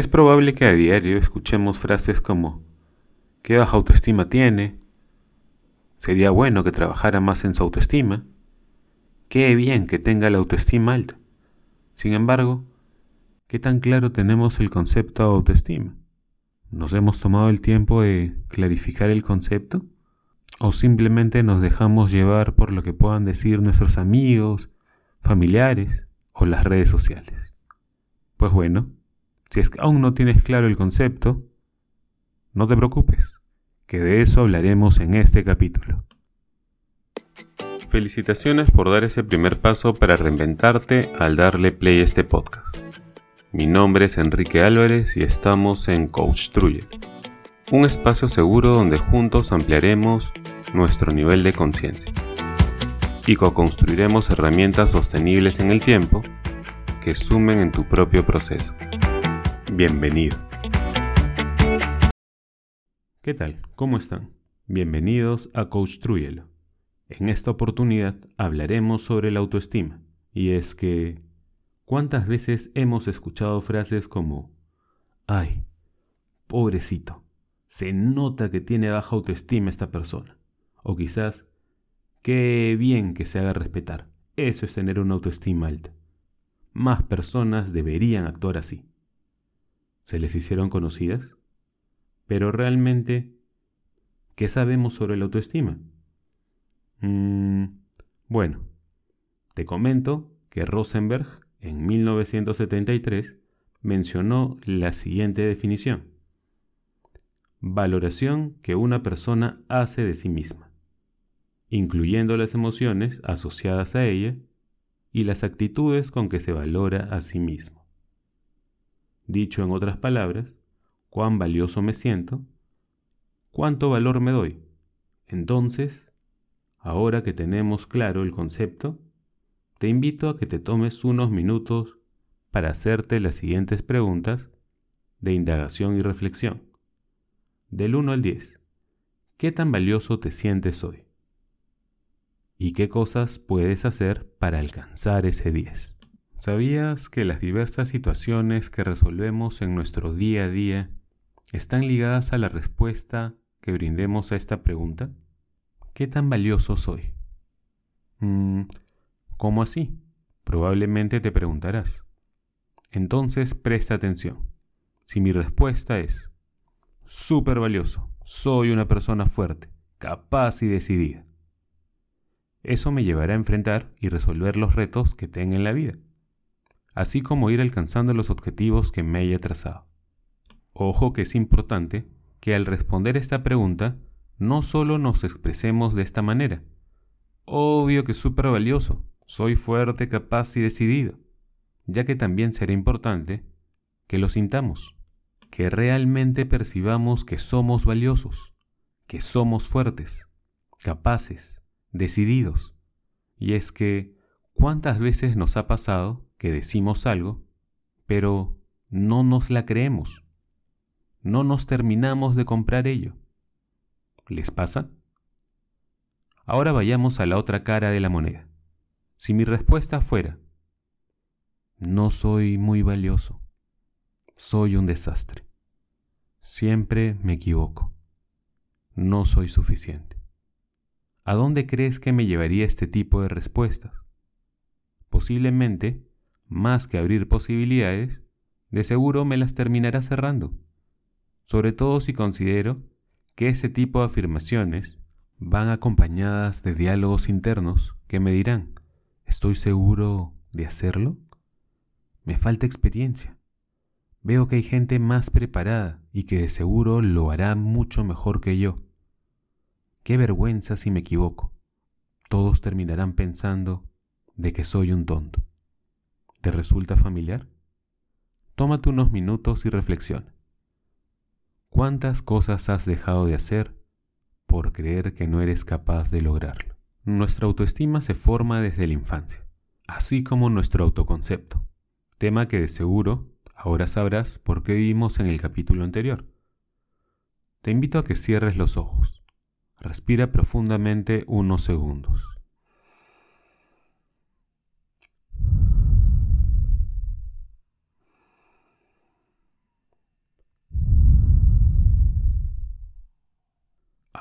Es probable que a diario escuchemos frases como ¿qué baja autoestima tiene? Sería bueno que trabajara más en su autoestima. Qué bien que tenga la autoestima alta. Sin embargo, ¿qué tan claro tenemos el concepto de autoestima? ¿Nos hemos tomado el tiempo de clarificar el concepto? ¿O simplemente nos dejamos llevar por lo que puedan decir nuestros amigos, familiares o las redes sociales? Pues bueno, si aún no tienes claro el concepto, no te preocupes que de eso hablaremos en este capítulo. Felicitaciones por dar ese primer paso para reinventarte al darle play a este podcast. Mi nombre es Enrique Álvarez y estamos en Coach un espacio seguro donde juntos ampliaremos nuestro nivel de conciencia y co-construiremos herramientas sostenibles en el tiempo que sumen en tu propio proceso. Bienvenido. ¿Qué tal? ¿Cómo están? Bienvenidos a Coach Truyelo. En esta oportunidad hablaremos sobre la autoestima. Y es que, ¿cuántas veces hemos escuchado frases como, ay, pobrecito, se nota que tiene baja autoestima esta persona? O quizás, qué bien que se haga respetar. Eso es tener una autoestima alta. Más personas deberían actuar así. ¿Se les hicieron conocidas? Pero realmente, ¿qué sabemos sobre la autoestima? Mm, bueno, te comento que Rosenberg en 1973 mencionó la siguiente definición. Valoración que una persona hace de sí misma, incluyendo las emociones asociadas a ella y las actitudes con que se valora a sí mismo. Dicho en otras palabras, cuán valioso me siento, cuánto valor me doy. Entonces, ahora que tenemos claro el concepto, te invito a que te tomes unos minutos para hacerte las siguientes preguntas de indagación y reflexión. Del 1 al 10, ¿qué tan valioso te sientes hoy? ¿Y qué cosas puedes hacer para alcanzar ese 10? ¿Sabías que las diversas situaciones que resolvemos en nuestro día a día están ligadas a la respuesta que brindemos a esta pregunta? ¿Qué tan valioso soy? Mm, ¿Cómo así? Probablemente te preguntarás. Entonces presta atención. Si mi respuesta es súper valioso, soy una persona fuerte, capaz y decidida, eso me llevará a enfrentar y resolver los retos que tenga en la vida, así como ir alcanzando los objetivos que me haya trazado. Ojo que es importante que al responder esta pregunta no solo nos expresemos de esta manera. Obvio que es súper valioso, soy fuerte, capaz y decidido, ya que también será importante que lo sintamos, que realmente percibamos que somos valiosos, que somos fuertes, capaces, decididos. Y es que, ¿cuántas veces nos ha pasado que decimos algo, pero no nos la creemos? no nos terminamos de comprar ello. ¿Les pasa? Ahora vayamos a la otra cara de la moneda. Si mi respuesta fuera, no soy muy valioso, soy un desastre, siempre me equivoco, no soy suficiente. ¿A dónde crees que me llevaría este tipo de respuestas? Posiblemente, más que abrir posibilidades, de seguro me las terminará cerrando sobre todo si considero que ese tipo de afirmaciones van acompañadas de diálogos internos que me dirán, ¿estoy seguro de hacerlo? Me falta experiencia. Veo que hay gente más preparada y que de seguro lo hará mucho mejor que yo. Qué vergüenza si me equivoco. Todos terminarán pensando de que soy un tonto. ¿Te resulta familiar? Tómate unos minutos y reflexiona. ¿Cuántas cosas has dejado de hacer por creer que no eres capaz de lograrlo? Nuestra autoestima se forma desde la infancia, así como nuestro autoconcepto, tema que de seguro ahora sabrás por qué vimos en el capítulo anterior. Te invito a que cierres los ojos. Respira profundamente unos segundos.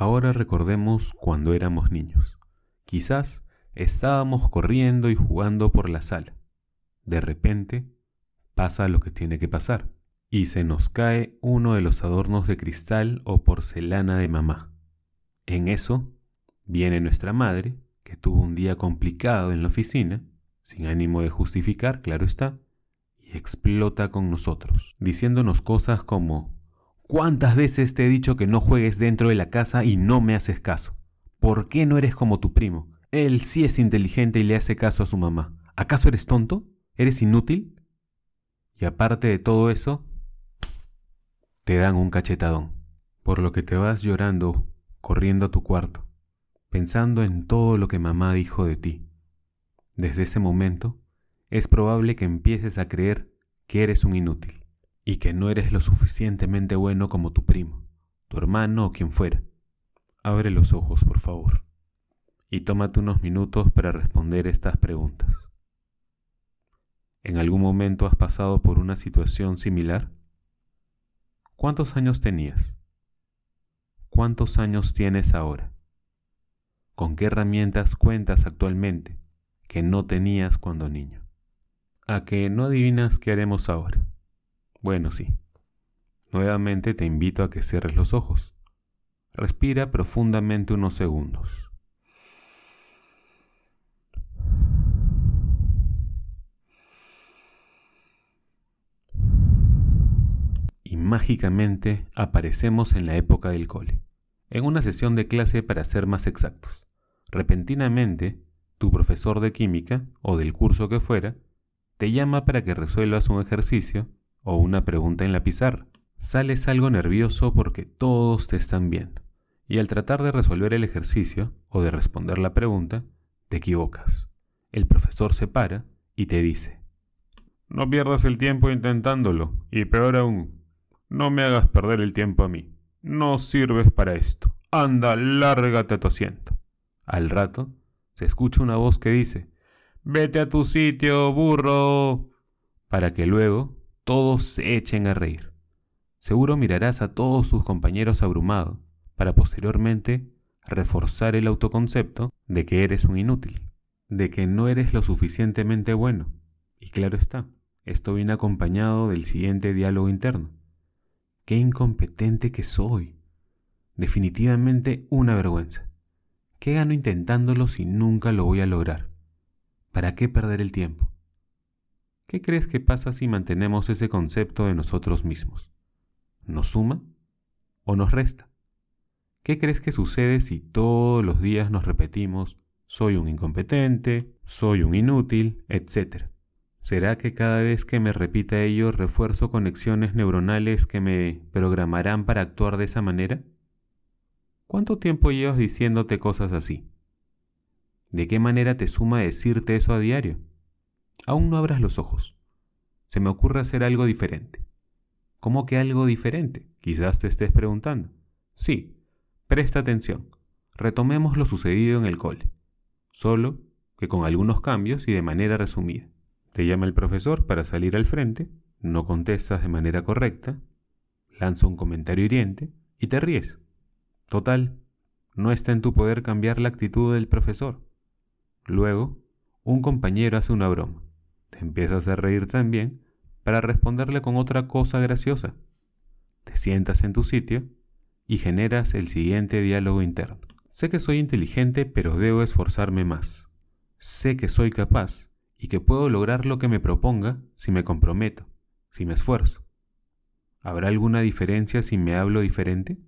Ahora recordemos cuando éramos niños. Quizás estábamos corriendo y jugando por la sala. De repente pasa lo que tiene que pasar y se nos cae uno de los adornos de cristal o porcelana de mamá. En eso viene nuestra madre, que tuvo un día complicado en la oficina, sin ánimo de justificar, claro está, y explota con nosotros, diciéndonos cosas como ¿Cuántas veces te he dicho que no juegues dentro de la casa y no me haces caso? ¿Por qué no eres como tu primo? Él sí es inteligente y le hace caso a su mamá. ¿Acaso eres tonto? ¿Eres inútil? Y aparte de todo eso, te dan un cachetadón, por lo que te vas llorando, corriendo a tu cuarto, pensando en todo lo que mamá dijo de ti. Desde ese momento, es probable que empieces a creer que eres un inútil y que no eres lo suficientemente bueno como tu primo, tu hermano o quien fuera. Abre los ojos, por favor, y tómate unos minutos para responder estas preguntas. ¿En algún momento has pasado por una situación similar? ¿Cuántos años tenías? ¿Cuántos años tienes ahora? ¿Con qué herramientas cuentas actualmente que no tenías cuando niño? ¿A que no adivinas qué haremos ahora? Bueno, sí. Nuevamente te invito a que cierres los ojos. Respira profundamente unos segundos. Y mágicamente aparecemos en la época del cole, en una sesión de clase para ser más exactos. Repentinamente, tu profesor de química, o del curso que fuera, te llama para que resuelvas un ejercicio o una pregunta en la pizarra. Sales algo nervioso porque todos te están viendo. Y al tratar de resolver el ejercicio o de responder la pregunta, te equivocas. El profesor se para y te dice, No pierdas el tiempo intentándolo, y peor aún, no me hagas perder el tiempo a mí. No sirves para esto. Anda, lárgate a tu asiento. Al rato, se escucha una voz que dice, Vete a tu sitio, burro. Para que luego todos se echen a reír. Seguro mirarás a todos tus compañeros abrumados, para posteriormente reforzar el autoconcepto de que eres un inútil, de que no eres lo suficientemente bueno. Y claro está, esto viene acompañado del siguiente diálogo interno. Qué incompetente que soy. Definitivamente una vergüenza. ¿Qué gano intentándolo si nunca lo voy a lograr? ¿Para qué perder el tiempo? ¿Qué crees que pasa si mantenemos ese concepto de nosotros mismos? ¿Nos suma o nos resta? ¿Qué crees que sucede si todos los días nos repetimos soy un incompetente, soy un inútil, etcétera? ¿Será que cada vez que me repita ello refuerzo conexiones neuronales que me programarán para actuar de esa manera? ¿Cuánto tiempo llevas diciéndote cosas así? ¿De qué manera te suma decirte eso a diario? Aún no abras los ojos. Se me ocurre hacer algo diferente. ¿Cómo que algo diferente? Quizás te estés preguntando. Sí, presta atención. Retomemos lo sucedido en el cole. Solo que con algunos cambios y de manera resumida. Te llama el profesor para salir al frente, no contestas de manera correcta, lanza un comentario hiriente y te ríes. Total, no está en tu poder cambiar la actitud del profesor. Luego, un compañero hace una broma te empiezas a reír también para responderle con otra cosa graciosa. Te sientas en tu sitio y generas el siguiente diálogo interno. Sé que soy inteligente, pero debo esforzarme más. Sé que soy capaz y que puedo lograr lo que me proponga si me comprometo, si me esfuerzo. ¿Habrá alguna diferencia si me hablo diferente?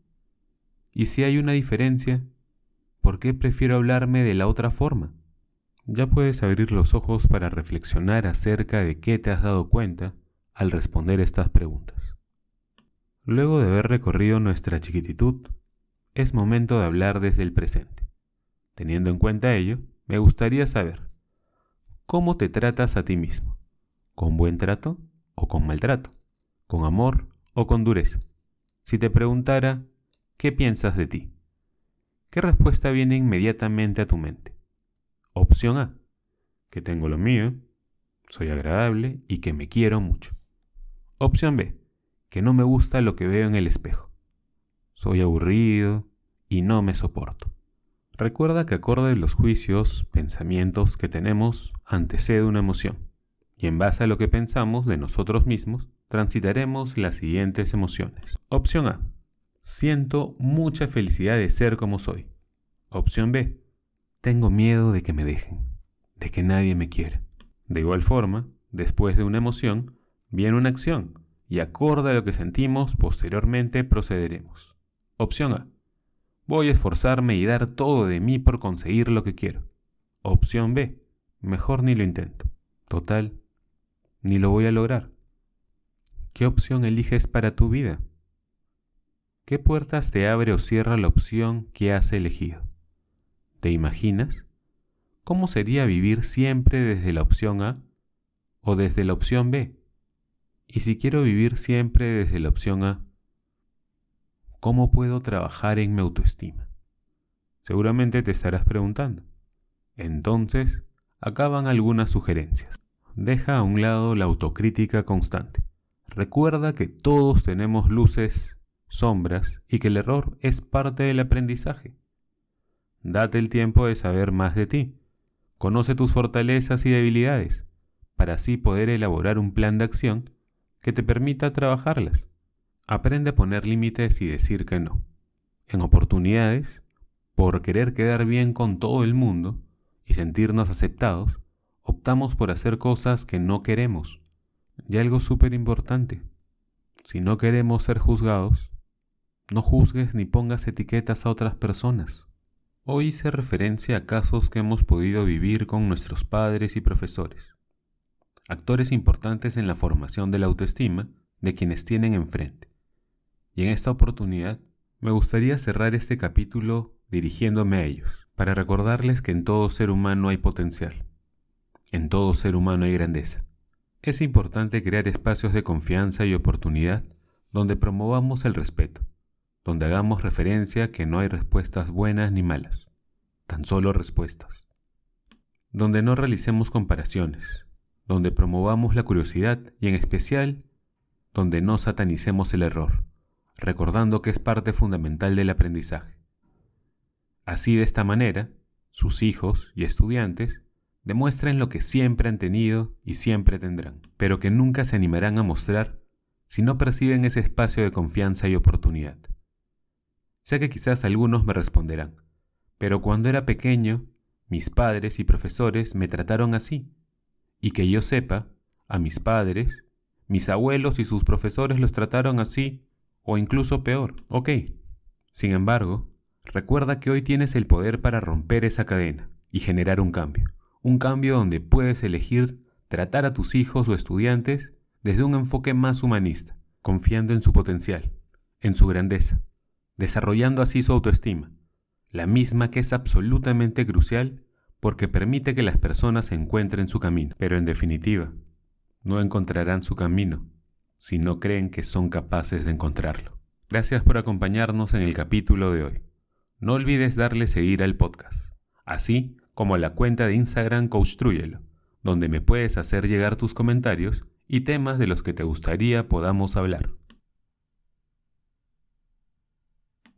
Y si hay una diferencia, ¿por qué prefiero hablarme de la otra forma? Ya puedes abrir los ojos para reflexionar acerca de qué te has dado cuenta al responder estas preguntas. Luego de haber recorrido nuestra chiquititud, es momento de hablar desde el presente. Teniendo en cuenta ello, me gustaría saber, ¿cómo te tratas a ti mismo? ¿Con buen trato o con maltrato? ¿Con amor o con dureza? Si te preguntara, ¿qué piensas de ti? ¿Qué respuesta viene inmediatamente a tu mente? Opción A, que tengo lo mío, soy agradable y que me quiero mucho. Opción B, que no me gusta lo que veo en el espejo. Soy aburrido y no me soporto. Recuerda que acorde los juicios, pensamientos que tenemos, antecede una emoción, y en base a lo que pensamos de nosotros mismos, transitaremos las siguientes emociones. Opción A. Siento mucha felicidad de ser como soy. Opción B. Tengo miedo de que me dejen, de que nadie me quiera. De igual forma, después de una emoción, viene una acción, y acorde a lo que sentimos, posteriormente procederemos. Opción A. Voy a esforzarme y dar todo de mí por conseguir lo que quiero. Opción B. Mejor ni lo intento. Total, ni lo voy a lograr. ¿Qué opción eliges para tu vida? ¿Qué puertas te abre o cierra la opción que has elegido? ¿Te imaginas? ¿Cómo sería vivir siempre desde la opción A o desde la opción B? Y si quiero vivir siempre desde la opción A, ¿cómo puedo trabajar en mi autoestima? Seguramente te estarás preguntando. Entonces, acaban algunas sugerencias. Deja a un lado la autocrítica constante. Recuerda que todos tenemos luces, sombras y que el error es parte del aprendizaje. Date el tiempo de saber más de ti. Conoce tus fortalezas y debilidades para así poder elaborar un plan de acción que te permita trabajarlas. Aprende a poner límites y decir que no. En oportunidades, por querer quedar bien con todo el mundo y sentirnos aceptados, optamos por hacer cosas que no queremos. Y algo súper importante, si no queremos ser juzgados, no juzgues ni pongas etiquetas a otras personas. Hoy hice referencia a casos que hemos podido vivir con nuestros padres y profesores actores importantes en la formación de la autoestima de quienes tienen enfrente. Y en esta oportunidad me gustaría cerrar este capítulo dirigiéndome a ellos, para recordarles que en todo ser humano hay potencial, en todo ser humano hay grandeza. Es importante crear espacios de confianza y oportunidad donde promovamos el respeto, donde hagamos referencia que no hay respuestas buenas ni malas, tan solo respuestas, donde no realicemos comparaciones, donde promovamos la curiosidad y en especial donde no satanicemos el error, recordando que es parte fundamental del aprendizaje. Así de esta manera, sus hijos y estudiantes demuestran lo que siempre han tenido y siempre tendrán, pero que nunca se animarán a mostrar si no perciben ese espacio de confianza y oportunidad. Sé que quizás algunos me responderán, pero cuando era pequeño, mis padres y profesores me trataron así, y que yo sepa, a mis padres, mis abuelos y sus profesores los trataron así, o incluso peor. Ok. Sin embargo, recuerda que hoy tienes el poder para romper esa cadena y generar un cambio. Un cambio donde puedes elegir tratar a tus hijos o estudiantes desde un enfoque más humanista, confiando en su potencial, en su grandeza, desarrollando así su autoestima, la misma que es absolutamente crucial porque permite que las personas encuentren su camino. Pero en definitiva, no encontrarán su camino si no creen que son capaces de encontrarlo. Gracias por acompañarnos en el capítulo de hoy. No olvides darle seguir al podcast, así como a la cuenta de Instagram Construyelo, donde me puedes hacer llegar tus comentarios y temas de los que te gustaría podamos hablar.